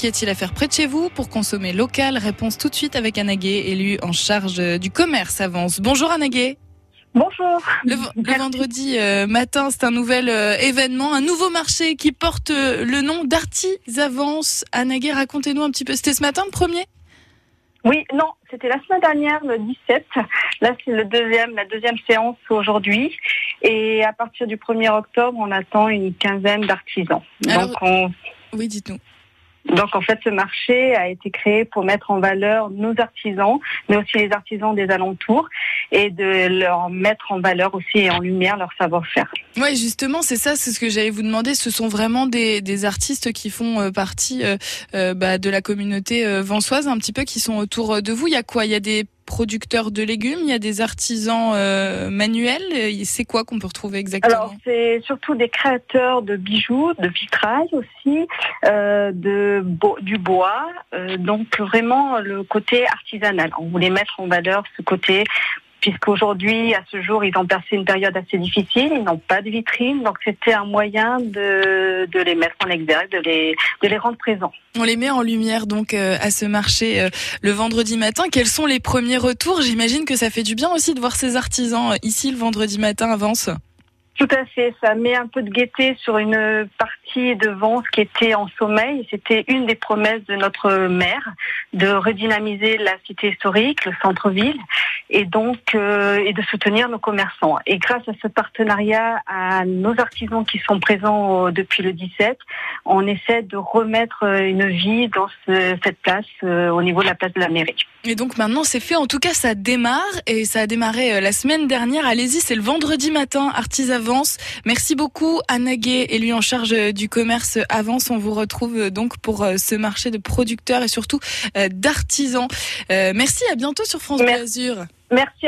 Qu'y a-t-il à faire près de chez vous pour consommer local Réponse tout de suite avec Anagué, élu en charge euh, du commerce Avance. Bonjour Anagué. Bonjour. Le, le vendredi euh, matin, c'est un nouvel euh, événement, un nouveau marché qui porte le nom d'Artisavance. Anagué, racontez-nous un petit peu. C'était ce matin le premier? Oui, non, c'était la semaine dernière, le 17. Là, c'est le deuxième, la deuxième séance aujourd'hui. Et à partir du 1er octobre, on attend une quinzaine d'artisans. Donc, on- Oui, dites-nous. Donc, en fait, ce marché a été créé pour mettre en valeur nos artisans, mais aussi les artisans des alentours, et de leur mettre en valeur aussi et en lumière leur savoir-faire. Ouais, justement, c'est ça, c'est ce que j'allais vous demander. Ce sont vraiment des, des artistes qui font euh, partie euh, euh, bah, de la communauté vansoise, un petit peu, qui sont autour de vous. Il y a quoi? Il y a des producteurs de légumes, il y a des artisans euh, manuels. C'est quoi qu'on peut retrouver exactement Alors, c'est surtout des créateurs de bijoux, de vitrail aussi, euh, de du bois. euh, donc, vraiment le côté artisanal. On voulait mettre en valeur ce côté, puisqu'aujourd'hui, à ce jour, ils ont passé une période assez difficile. Ils n'ont pas de vitrine, donc c'était un moyen de, de les mettre en exergue, de les, de les rendre présents. On les met en lumière donc euh, à ce marché euh, le vendredi matin. Quels sont les premiers retours? J'imagine que ça fait du bien aussi de voir ces artisans euh, ici le vendredi matin avance. Tout à fait, ça met un peu de gaieté sur une partie de Vence qui était en sommeil. C'était une des promesses de notre maire de redynamiser la cité historique, le centre-ville, et donc euh, et de soutenir nos commerçants. Et grâce à ce partenariat, à nos artisans qui sont présents euh, depuis le 17, on essaie de remettre euh, une vie dans ce- cette place euh, au niveau de la place de la mairie. Et donc maintenant c'est fait. En tout cas ça démarre et ça a démarré euh, la semaine dernière. Allez-y, c'est le vendredi matin. Artis Avance. Merci beaucoup Anna Gay, élu en charge du commerce Avance. On vous retrouve donc pour ce marché de producteurs et surtout d'artisans. Euh, merci. À bientôt sur France Bleu. Azur. Merci.